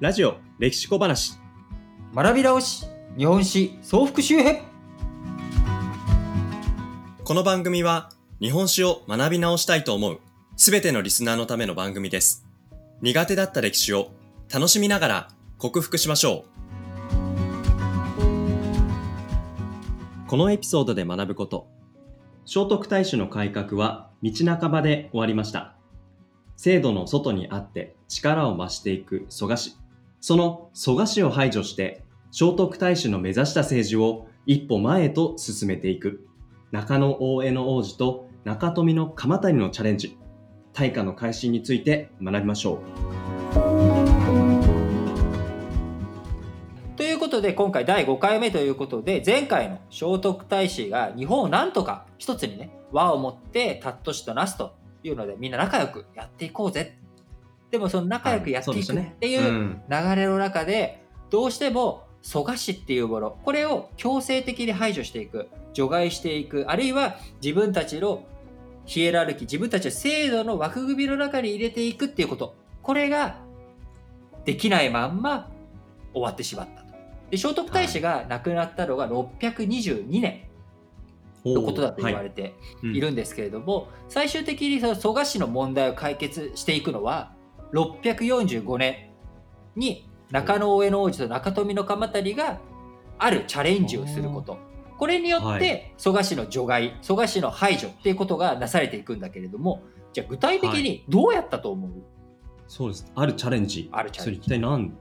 ラジオ歴史小話。学び直し日本史総復習編。この番組は日本史を学び直したいと思うすべてのリスナーのための番組です。苦手だった歴史を楽しみながら克服しましょう。このエピソードで学ぶこと。聖徳太子の改革は道半ばで終わりました。制度の外にあって力を増していく蘇我氏その蘇我氏を排除して聖徳太子の目指した政治を一歩前へと進めていく。中野大江の王子と中富の鎌谷のチャレンジ。大化の改新について学びましょう。ということで今回第5回目ということで前回の聖徳太子が日本をなんとか一つにね和を持って尊しとなすというのでみんな仲良くやっていこうぜでもその仲良くやっていくっていう流れの中でどうしても蘇我氏っていうものこれを強制的に排除していく除外していくあるいは自分たちのヒエラルキー自分たちの制度の枠組みの中に入れていくっていうこと。これができないまんま終わってしまったと。で聖徳太子が亡くなったのが622年のことだと言われているんですけれども、最終的にその蘇我氏の問題を解決していくのは645年に中野大江の王子と中富の鎌足があるチャレンジをすること。これによって蘇我氏の除外蘇我氏の排除っていうことがなされていくんだけれどもじゃあ具体的にどうやったと思う、はい、そうです。あるチャレンジ。あるチャレンジ。それ一体何？い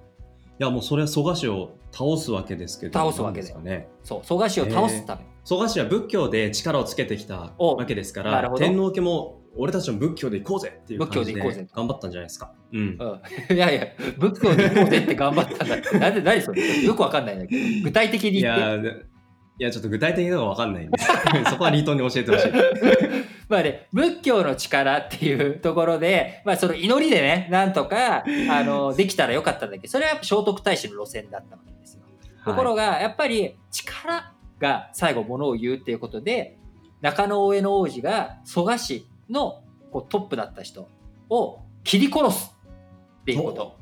やもうそれは蘇我氏を倒すわけですけど倒すわけで。ね。そう蘇我氏を倒すため、蘇我氏は仏教で力をつけてきたわけですから天皇家も俺たちも仏教で行こうぜっていう感じで頑張ったんじゃないですか。うん。うん、いやいや、仏教で行こうぜって頑張ったんだ。なんで、何それよくわかんないんだけど。具体的に言って。いや、いやちょっと具体的なのがわかんないんで、そこはリートに教えてほしい。まあね、仏教の力っていうところで、まあその祈りでね、なんとか、あの、できたらよかったんだけど、それはやっぱ聖徳太子の路線だったわけですよ。ところが、やっぱり力が最後ものを言うっていうことで、中野大江の王子が蘇我氏のこうトップだった人を切り殺すっていうこと。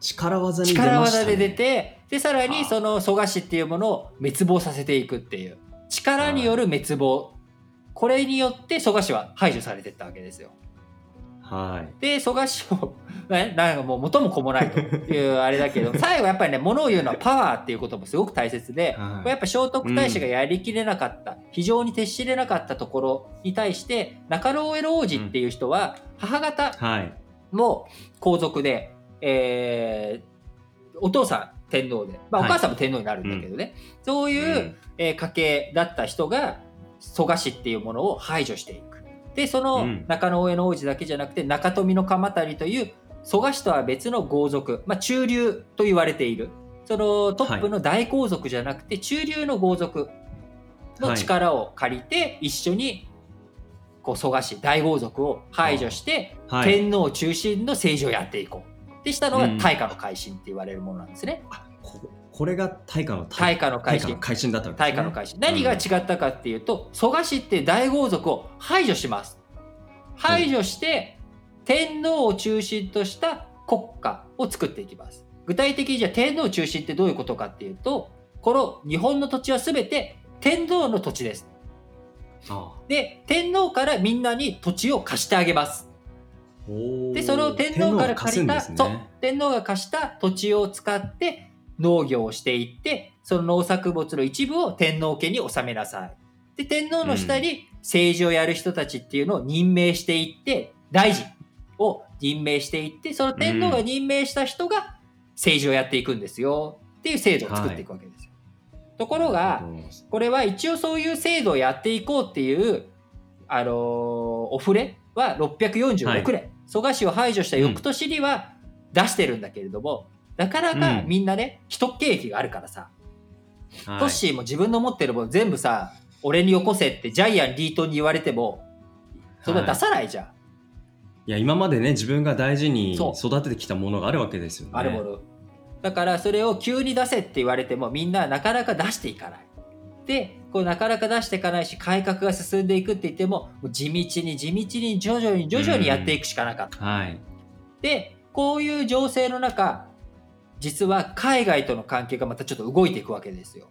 力技に出ました、ね、力技で出て、で、さらにその蘇我氏っていうものを滅亡させていくっていう。力による滅亡。これによって蘇我氏は排除されていったわけですよ。はい。で、蘇我氏を、なんかもう元も子もないというあれだけど、最後やっぱりね、ものを言うのはパワーっていうこともすごく大切で、はい、やっぱ聖徳太子がやりきれなかった、うん、非常に徹しれなかったところに対して、中野上王子っていう人は、母方も皇族で、うん、えー、お父さん天皇で、まあ、お母さんも天皇になるんだけどね、はい、そういう、うん、えー、家系だった人が蘇我氏っていうものを排除していく。でその中野上の王子だけじゃなくて中富の鎌足という蘇我氏とは別の豪族、まあ、中流と言われている。そのトップの大皇族じゃなくて中流の豪族の力を借りて一緒にこう蘇我氏大豪族を排除して天皇中心の政治をやっていこう。でしたのが大化の改新って言われるものなんですね。これが大化の大化。の改新。改新だったんです、ね、大化の改新。何が違ったかっていうと、蘇我氏って大豪族を排除します。排除して、天皇を中心とした国家を作っていきます。具体的にじゃあ天皇中心ってどういうことかっていうとこの日本の土地は全て天皇の土地です。で天皇からみんなに土地を貸してあげます。でその天皇から借りた、ね、そう。天皇が貸した土地を使って農業をしていって、その農作物の一部を天皇家に納めなさい。で、天皇の下に政治をやる人たちっていうのを任命していって、大臣を任命していって、その天皇が任命した人が政治をやっていくんですよ。っていう制度を作っていくわけですよ。はい、ところが、これは一応そういう制度をやっていこうっていう、あのー、お触れは646年、はい、蘇我氏を排除した翌年には出してるんだけれども、なかなかみんなね、既得権益があるからさ、トッシーも自分の持ってるもの全部さ、俺によこせってジャイアン・リートに言われても、それは出さないじゃん。はい、いや、今までね、自分が大事に育ててきたものがあるわけですよね。あるもの。だからそれを急に出せって言われてもみんななかなか出していかない。で、こうなかなか出していかないし、改革が進んでいくって言っても、地道に地道に徐々に徐々にやっていくしかなかった。はい。で、こういう情勢の中、実は海外との関係がまたちょっと動いていくわけですよ。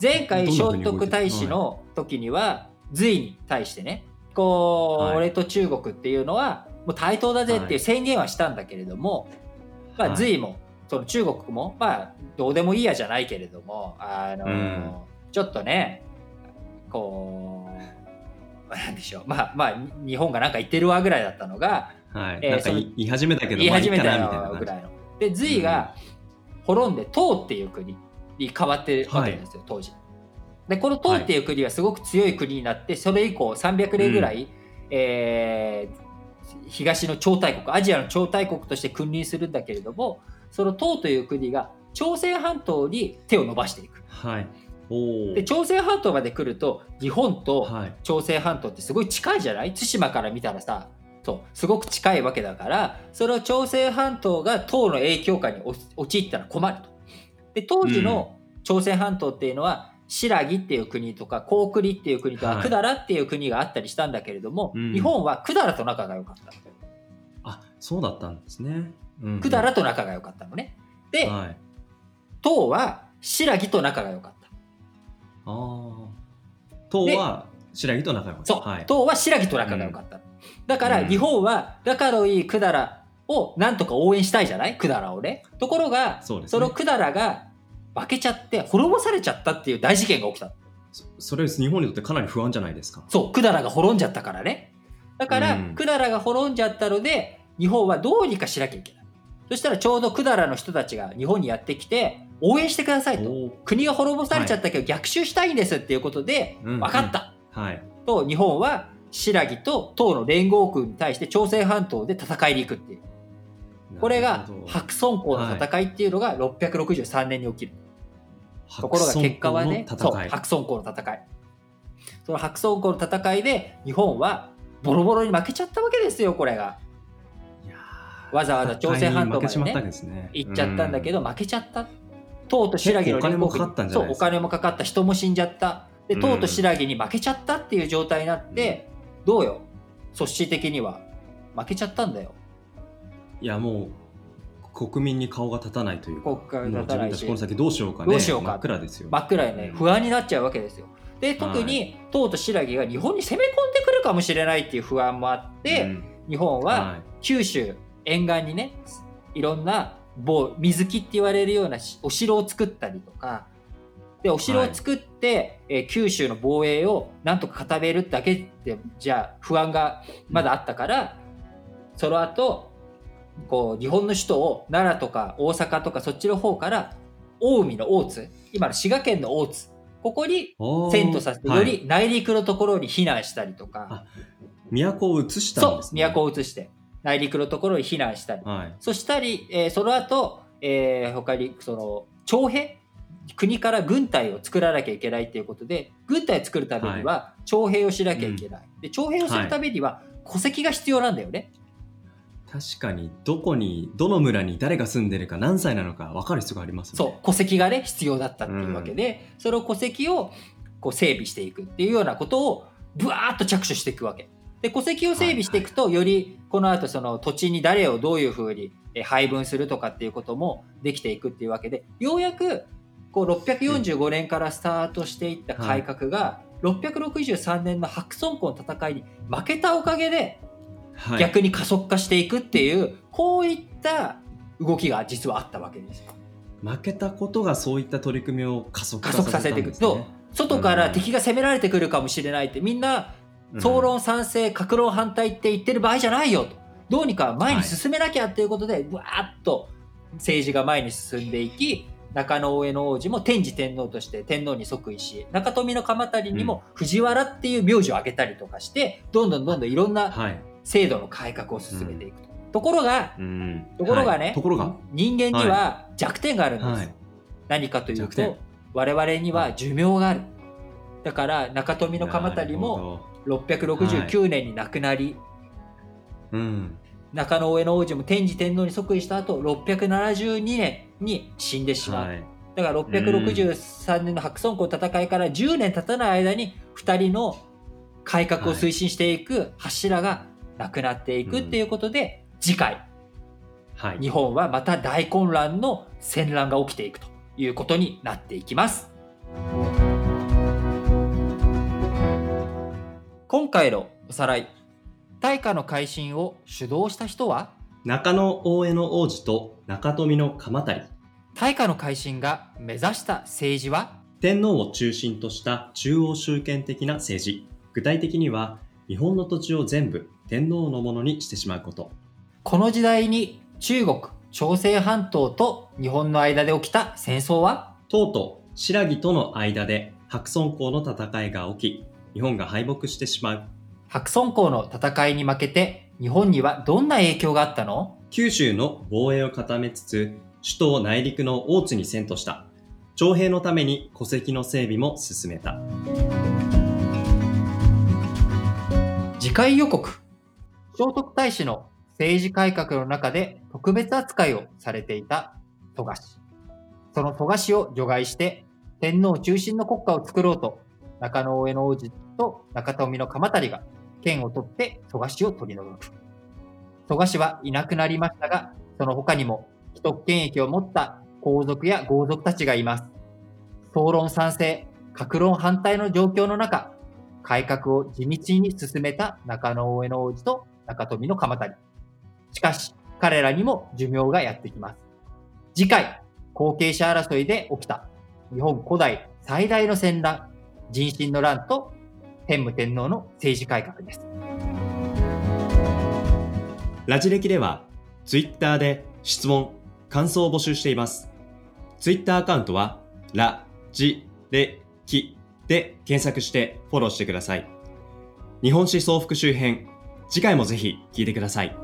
前回聖徳太子の時には隋に対してねこう、はい。俺と中国っていうのはもう対等だぜっていう宣言はしたんだけれども、まあ、はい。隋もその中国もまあどうでもいいやじゃないけれどもあの、うん。ちょっとねこうなんでしょう。まあまあ日本がなんか言ってるわぐらいだったのがはい、え言い始めたけど言い始めたぐらいの。で隋が滅んで唐っていう国に変わってるわけですよ、当時。でこの唐っていう国はすごく強い国になってそれ以降300年ぐらい、えー東の超大国アジアの超大国として君臨するんだけれどもその唐という国が朝鮮半島に手を伸ばしていく。はい。おおで朝鮮半島まで来ると日本とはい。朝鮮半島ってすごい近いじゃない？対馬から見たらさそうすごく近いわけだからそれを朝鮮半島が唐の影響下にお陥ったら困ると。で当時の朝鮮半島っていうのは新羅っていう国とか高句麗っていう国とかはい。百済っていう国があったりしたんだけれども、うん。日本は百済と仲が良かったあそうだったんですね、うん。百済と仲が良かったのね。で、はい。唐は新羅と仲が良かった。ああ唐は白木と仲良かった。そう、はい、唐は新羅と仲が良かった。だからうん日本は仲のいい百済をなんとか応援したいじゃない？百済をね。ところがそねその百済が負けちゃって滅ぼされちゃったっていう大事件が起きた。そそれ日本にとってかなり不安じゃないですかそう、百済が滅んじゃったからね。だから、うん百済が滅んじゃったので、日本はどうにかしなきゃいけない。そしたらちょうど百済の人たちが日本にやってきて、応援してくださいと。国が滅ぼされちゃったけど逆襲したいんですっていうことで、うん分かった。はいと、日本は新羅と唐の連合軍に対して朝鮮半島で戦いに行くっていう。これが白村江の戦いっていうのが663年に起きる。ところが結果はね、そう、白村江の戦い白村江の戦い。その白村江の戦いで日本はボロボロに負けちゃったわけですよ、これが。わざわざ朝鮮半島までねね行っちゃったんだけど、ど、負けちゃった。唐と新羅の連合軍かかったんじゃそう、お金もかかった、人も死んじゃった。で、うん唐と新羅に負けちゃったっていう状態になって、どうよ、組織的には。負けちゃったんだよ。いやもう国民に顔が立たないというか。国会立たないし。この先どうしようかね。どうしようか。真っ暗ですよ。真っ暗いね、不安になっちゃうわけですよ。で、特に唐と新羅が日本に攻め込んでくるかもしれないっていう不安もあって、うん。日本ははい。九州沿岸にねいろんな某水木って言われるようなしお城を作ったりとかでお城を作って、えー九州の防衛をなんとか固めるだけでじゃあ不安がまだあったから、その後こう日本の首都を奈良とか大阪とかそっちの方から近江の大津今の滋賀県の大津ここに遷都させて、はい。より内陸のところに避難したりとか、あ都を移したんそうですね。都を移して内陸のところに避難したり。はい。そしたり、えーその後、えー他にその徴兵国から軍隊を作らなきゃいけないっていうことで軍隊を作るためには徴兵をしなきゃいけない、で徴兵をするためには戸籍が必要なんだよね、確かにどこにどの村に誰が住んでるか何歳なのか分かる必要がありますそうね戸籍がね必要だったっていうわけで、その戸籍をこう整備していくっていうようなことをぶわーっと着手していくわけ。で戸籍を整備していくと、よりこの後その土地に誰をどういうふうにえ配分するとかっていうこともできていくっていうわけでようやくこう645年からスタートしていった改革が、663年の白村江の戦いに負けたおかげではい。逆に加速化していくっていう、こういった動きが実はあったわけですよ。負けたことがそういった取り組みを加速化させていく。と外から敵が攻められてくるかもしれないってみんな総論賛成格論反対って言ってる場合じゃないよと。どうにか前に進めなきゃっていうことで、わーっと政治が前に進んでいき中野上の王子も天智天皇として天皇に即位し中富の鎌足にも藤原っていう名字を挙げたりとかしてどんどんどんどんいろんなはい、制度の改革を進めていくと。ところがうん。ところがね、はい。ところが？人間には弱点があるんです。はい。何かというと我々には寿命がある。だから中富の鎌足も669年に亡くなり、うん中野上の王子も天智天皇に即位した後672年に死んでしまう。はいだから663年の白村江戦いから10年経たない間に2人の改革を推進していく柱がなくなっていくっていうことで、次回はい。日本はまた大混乱の戦乱が起きていくということになっていきます。今回のおさらい。大化の改新を主導した人は？中野大江の王子と中富の鎌足り。大化の改新が目指した政治は？天皇を中心とした中央集権的な政治。具体的には、日本の土地を全部天皇のものにしてしまうこと。この時代に中国、朝鮮半島と日本の間で起きた戦争は？唐と新羅との間で白村江の戦いが起き、日本が敗北してしまう。白村江の戦いに負けて日本にはどんな影響があったの？九州の防衛を固めつつ、首都を内陸の大津に遷都した。徴兵のために戸籍の整備も進めた。次回予告聖徳太子の政治改革の中で特別扱いをされていた蘇我氏。その蘇我氏を除外して天皇中心の国家を作ろうと中野大江の王子と中富の鎌足りが剣を取って蘇我氏を取り除く。蘇我氏はいなくなりましたが、その他にも既得権益を持った皇族や豪族たちがいます。総論賛成、格論反対の状況の中、改革を地道に進めた中野大江の王子と中富の鎌足り。しかし、彼らにも寿命がやってきます。次回、後継者争いで起きた日本古代最大の戦乱、人心の乱と天武天皇の政治改革です。ラジ歴では、ツイッターで質問、感想を募集しています。ツイッターアカウントは、ラ、ジ、レ、キで検索してフォローしてください。日本史総復習編、次回もぜひ聞いてください。